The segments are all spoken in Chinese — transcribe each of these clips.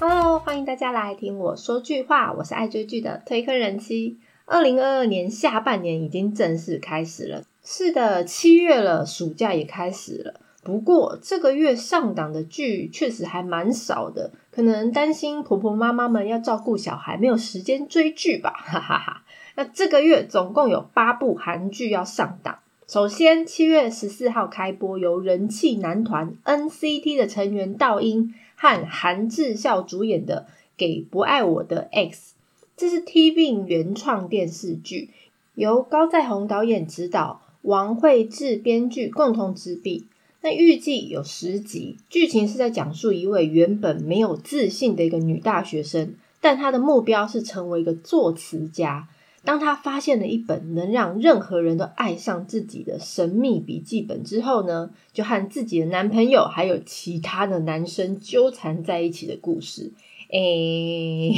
哈喽欢迎大家来听我说句话，我是爱追剧的推坑人妻。二零二二年下半年已经正式开始了，是的，七月了，暑假也开始了。不过这个月上档的剧确实还蛮少的，可能担心婆婆妈妈们要照顾小孩，没有时间追剧吧，哈哈哈。那这个月总共有八部韩剧要上档。首先，七月十四号开播，由人气男团 NCT 的成员道英和韩智孝主演的《给不爱我的 X》，这是 TVN 原创电视剧，由高在宏导演执导，王慧智编剧，共同执笔。那预计有十集，剧情是在讲述一位原本没有自信的一个女大学生，但她的目标是成为一个作词家。当他发现了一本能让任何人都爱上自己的神秘笔记本之后呢，就和自己的男朋友还有其他的男生纠缠在一起的故事。诶，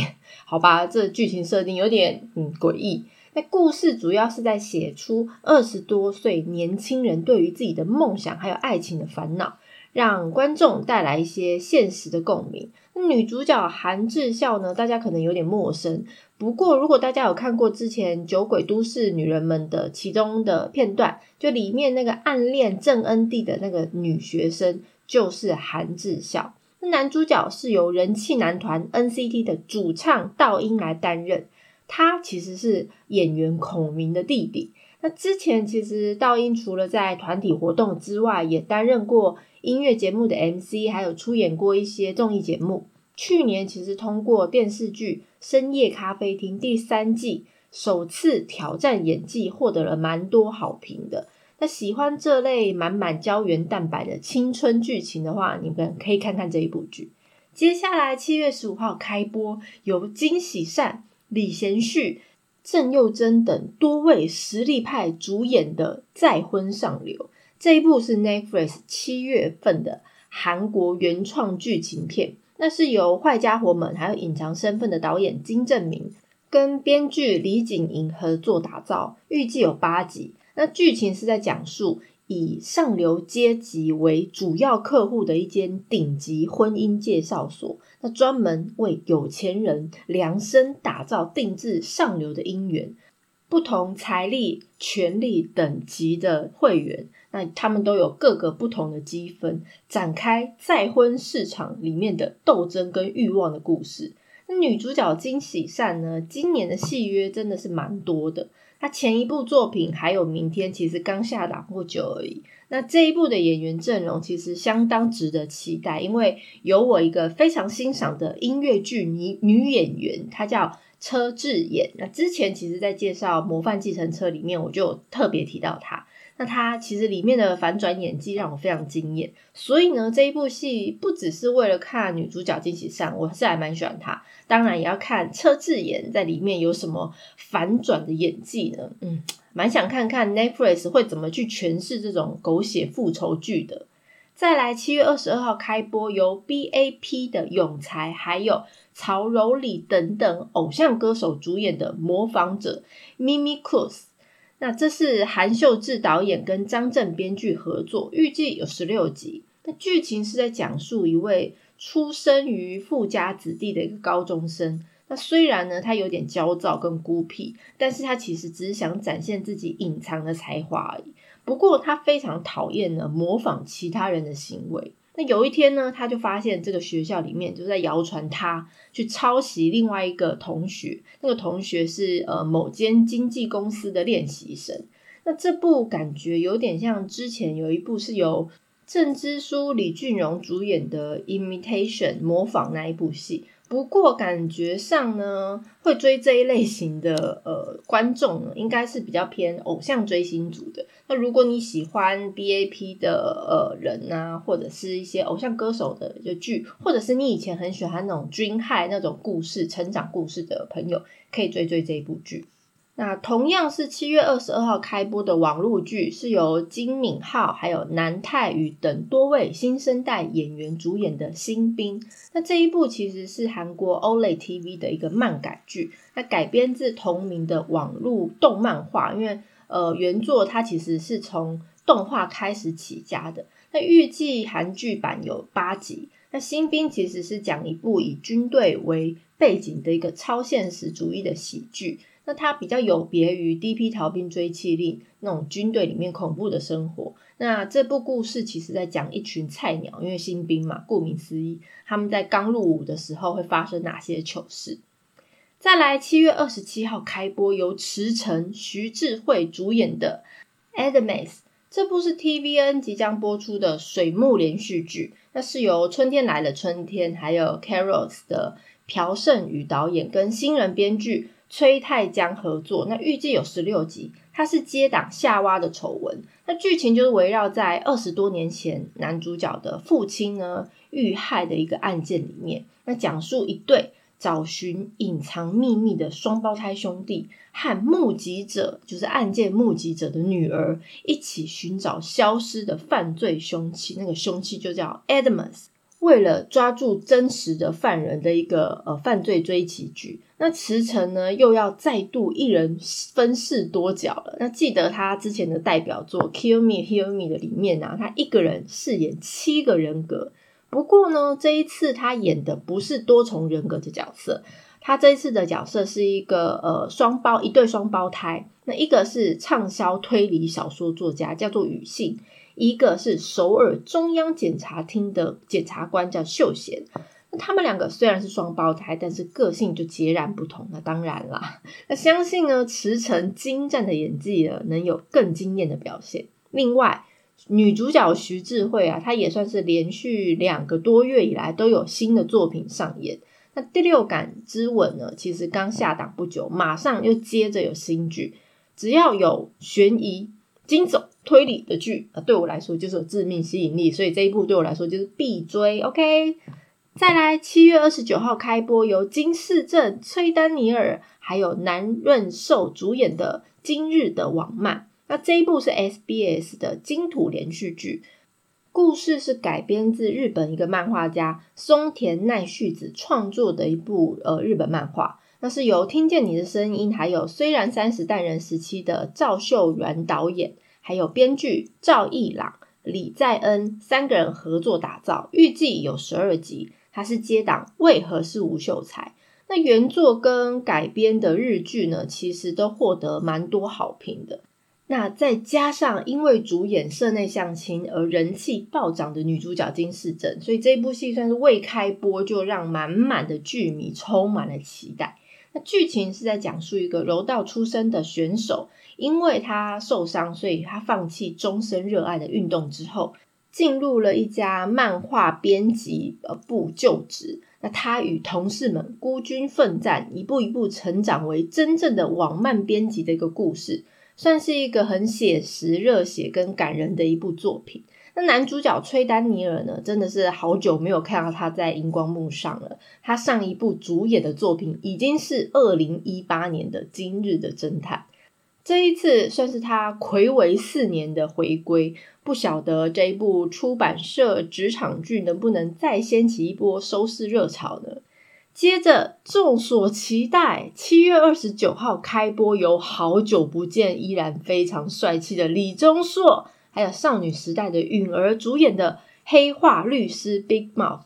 好吧，这剧情设定有点嗯诡异。那故事主要是在写出二十多岁年轻人对于自己的梦想还有爱情的烦恼，让观众带来一些现实的共鸣。女主角韩智孝呢，大家可能有点陌生。不过，如果大家有看过之前《酒鬼都市女人们》的其中的片段，就里面那个暗恋郑恩地的那个女学生，就是韩智孝。那男主角是由人气男团 NCT 的主唱道英来担任，他其实是演员孔明的弟弟。那之前其实道英除了在团体活动之外，也担任过音乐节目的 MC，还有出演过一些综艺节目。去年其实通过电视剧《深夜咖啡厅》第三季首次挑战演技，获得了蛮多好评的。那喜欢这类满满胶原蛋白的青春剧情的话，你们可以看看这一部剧。接下来七月十五号开播，由金喜善、李贤旭、郑佑珍等多位实力派主演的《再婚上流》这一部是 Netflix 七月份的韩国原创剧情片。那是由坏家伙们还有隐藏身份的导演金正明跟编剧李景莹合作打造，预计有八集。那剧情是在讲述以上流阶级为主要客户的一间顶级婚姻介绍所，那专门为有钱人量身打造定制上流的姻缘。不同财力、权力等级的会员，那他们都有各个不同的积分，展开再婚市场里面的斗争跟欲望的故事。那女主角金喜善呢？今年的戏约真的是蛮多的。她前一部作品还有明天，其实刚下档不久而已。那这一部的演员阵容其实相当值得期待，因为有我一个非常欣赏的音乐剧女女演员，她叫。车智妍，那之前其实在介绍《模范继承车》里面，我就特别提到她。那他其实里面的反转演技让我非常惊艳，所以呢，这一部戏不只是为了看女主角金喜善，我是还蛮喜欢她。当然也要看车智妍在里面有什么反转的演技呢？嗯，蛮想看看 Netflix 会怎么去诠释这种狗血复仇剧的。再来，七月二十二号开播，由 BAP 的永才还有曹柔里等等偶像歌手主演的《模仿者》Mimi Cruise。那这是韩秀智导演跟张震编剧合作，预计有十六集。那剧情是在讲述一位出生于富家子弟的一个高中生。那虽然呢，他有点焦躁跟孤僻，但是他其实只是想展现自己隐藏的才华而已。不过他非常讨厌呢模仿其他人的行为。那有一天呢，他就发现这个学校里面就在谣传他去抄袭另外一个同学。那个同学是呃某间经纪公司的练习生。那这部感觉有点像之前有一部是由郑知书、李俊荣主演的《Imitation》模仿那一部戏。不过感觉上呢，会追这一类型的呃观众呢，应该是比较偏偶像追星族的。那如果你喜欢 BAP 的呃人啊，或者是一些偶像歌手的就剧，或者是你以前很喜欢那种军害那种故事、成长故事的朋友，可以追追这一部剧。那同样是七月二十二号开播的网络剧，是由金敏浩还有南泰宇等多位新生代演员主演的新兵。那这一部其实是韩国 Olay TV 的一个漫改剧，那改编自同名的网络动漫画。因为呃原作它其实是从动画开始起家的。那预计韩剧版有八集，那新兵其实是讲一部以军队为背景的一个超现实主义的喜剧。那它比较有别于《D.P. 逃兵追缉令》那种军队里面恐怖的生活。那这部故事其实在讲一群菜鸟，因为新兵嘛，顾名思义，他们在刚入伍的时候会发生哪些糗事。再来，七月二十七号开播，由池诚、徐智慧主演的《Adams》。这部是 TVN 即将播出的水木连续剧，那是由《春天来了春天》还有《Carols》的朴胜宇导演跟新人编剧崔泰江合作。那预计有十六集，它是接档夏娃的丑闻。那剧情就是围绕在二十多年前男主角的父亲呢遇害的一个案件里面，那讲述一对。找寻隐藏秘密的双胞胎兄弟和目击者，就是案件目击者的女儿，一起寻找消失的犯罪凶器。那个凶器就叫 Adams。为了抓住真实的犯人的一个呃犯罪追击剧，那池诚呢又要再度一人分饰多角了。那记得他之前的代表作《Kill Me Heal Me》的里面啊，他一个人饰演七个人格。不过呢，这一次他演的不是多重人格的角色，他这一次的角色是一个呃双胞一对双胞胎，那一个是畅销推理小说作家，叫做雨信，一个是首尔中央检察厅的检察官，叫秀贤。那他们两个虽然是双胞胎，但是个性就截然不同。那当然啦，那相信呢，池诚精湛的演技呢，能有更惊艳的表现。另外。女主角徐智慧啊，她也算是连续两个多月以来都有新的作品上演。那《第六感之吻》呢，其实刚下档不久，马上又接着有新剧。只要有悬疑、惊悚、推理的剧啊，对我来说就是有致命吸引力，所以这一部对我来说就是必追。OK，再来，七月二十九号开播，由金世正、崔丹尼尔还有南润寿主演的《今日的网漫》。那这一部是 SBS 的金土连续剧，故事是改编自日本一个漫画家松田奈绪子创作的一部呃日本漫画。那是由听见你的声音，还有虽然三十代人时期的赵秀元导演，还有编剧赵义朗、李在恩三个人合作打造。预计有十二集，它是接档为何是吴秀才？那原作跟改编的日剧呢，其实都获得蛮多好评的。那再加上因为主演社内相亲而人气暴涨的女主角金世正，所以这部戏算是未开播就让满满的剧迷充满了期待。那剧情是在讲述一个柔道出身的选手，因为他受伤，所以他放弃终身热爱的运动之后，进入了一家漫画编辑呃部就职。那他与同事们孤军奋战，一步一步成长为真正的网漫编辑的一个故事。算是一个很写实、热血跟感人的一部作品。那男主角崔丹尼尔呢，真的是好久没有看到他在荧光幕上了。他上一部主演的作品已经是二零一八年的《今日的侦探》，这一次算是他暌违四年的回归。不晓得这一部出版社职场剧能不能再掀起一波收视热潮呢？接着，众所期待，七月二十九号开播，由好久不见依然非常帅气的李钟硕，还有少女时代的允儿主演的《黑化律师 Big Mouth》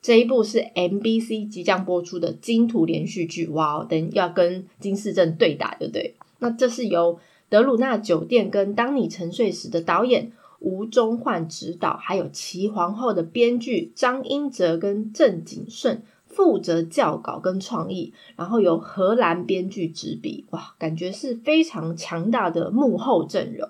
这一部是 MBC 即将播出的金土连续剧。哇哦，等要跟金世正对打，对不对？那这是由德鲁纳酒店跟当你沉睡时的导演吴宗焕执导，还有齐皇后的编剧张英哲跟郑景顺。负责校稿跟创意，然后由荷兰编剧执笔，哇，感觉是非常强大的幕后阵容。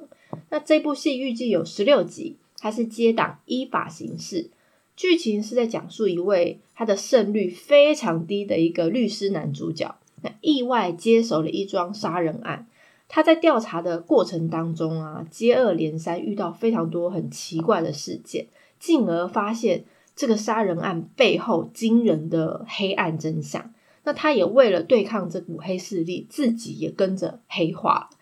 那这部戏预计有十六集，它是接档依法行事，剧情是在讲述一位他的胜率非常低的一个律师男主角，那意外接手了一桩杀人案，他在调查的过程当中啊，接二连三遇到非常多很奇怪的事件，进而发现。这个杀人案背后惊人的黑暗真相，那他也为了对抗这股黑势力，自己也跟着黑化了，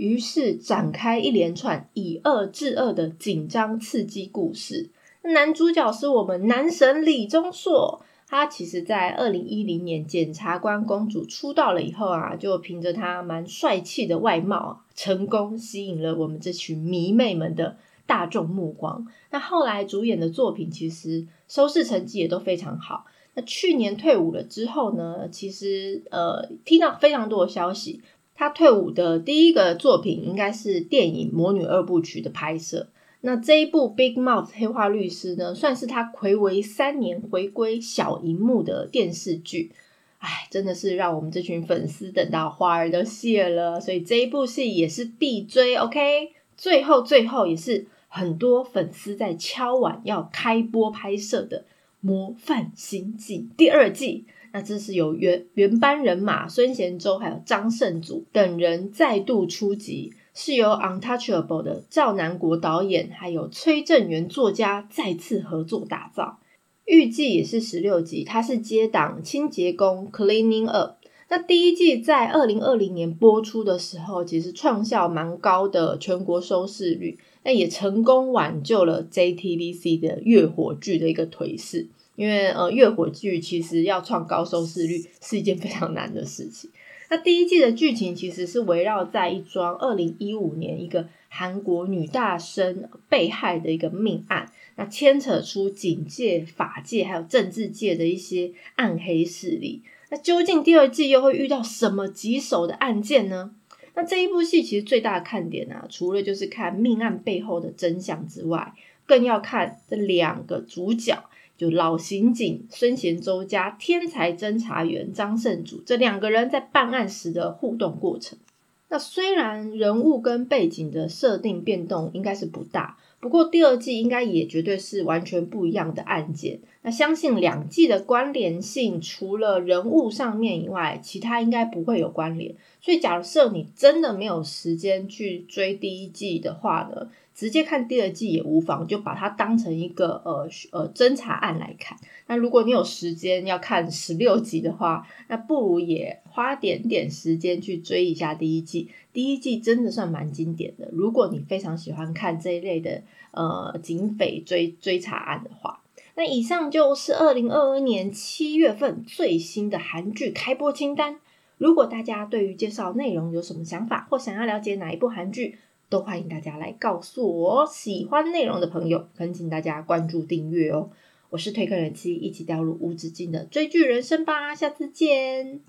于是展开一连串以恶制恶的紧张刺激故事。男主角是我们男神李钟硕，他其实在二零一零年检察官公主出道了以后啊，就凭着他蛮帅气的外貌，成功吸引了我们这群迷妹们的。大众目光。那后来主演的作品其实收视成绩也都非常好。那去年退伍了之后呢，其实呃听到非常多的消息，他退伍的第一个作品应该是电影《魔女二部曲》的拍摄。那这一部《Big Mouth 黑化律师》呢，算是他暌违三年回归小荧幕的电视剧。哎，真的是让我们这群粉丝等到花儿都谢了，所以这一部戏也是必追。OK，最后最后也是很多粉丝在敲碗要开播拍摄的《模范刑警》第二季。那这是由原原班人马孙贤周还有张胜祖等人再度出击，是由《Untouchable》的赵南国导演还有崔正元作家再次合作打造。预计也是十六集，它是接档清洁工 Cleaning Up。那第一季在二零二零年播出的时候，其实创下蛮高的全国收视率，那也成功挽救了 JTBC 的月火剧的一个颓势。因为呃，月火剧其实要创高收视率是一件非常难的事情。那第一季的剧情其实是围绕在一桩二零一五年一个韩国女大生被害的一个命案。那牵扯出警界、法界还有政治界的一些暗黑势力。那究竟第二季又会遇到什么棘手的案件呢？那这一部戏其实最大的看点啊，除了就是看命案背后的真相之外，更要看这两个主角，就老刑警孙贤周加天才侦查员张胜祖这两个人在办案时的互动过程。那虽然人物跟背景的设定变动应该是不大。不过第二季应该也绝对是完全不一样的案件。那相信两季的关联性，除了人物上面以外，其他应该不会有关联。所以假设你真的没有时间去追第一季的话呢，直接看第二季也无妨，就把它当成一个呃呃侦查案来看。那如果你有时间要看十六集的话，那不如也花点点时间去追一下第一季。第一季真的算蛮经典的。如果你非常喜欢看这一类的。呃，警匪追追查案的话，那以上就是二零二二年七月份最新的韩剧开播清单。如果大家对于介绍内容有什么想法，或想要了解哪一部韩剧，都欢迎大家来告诉我。喜欢内容的朋友，恳请大家关注订阅哦。我是推客人妻，一起掉入无止境的追剧人生吧。下次见。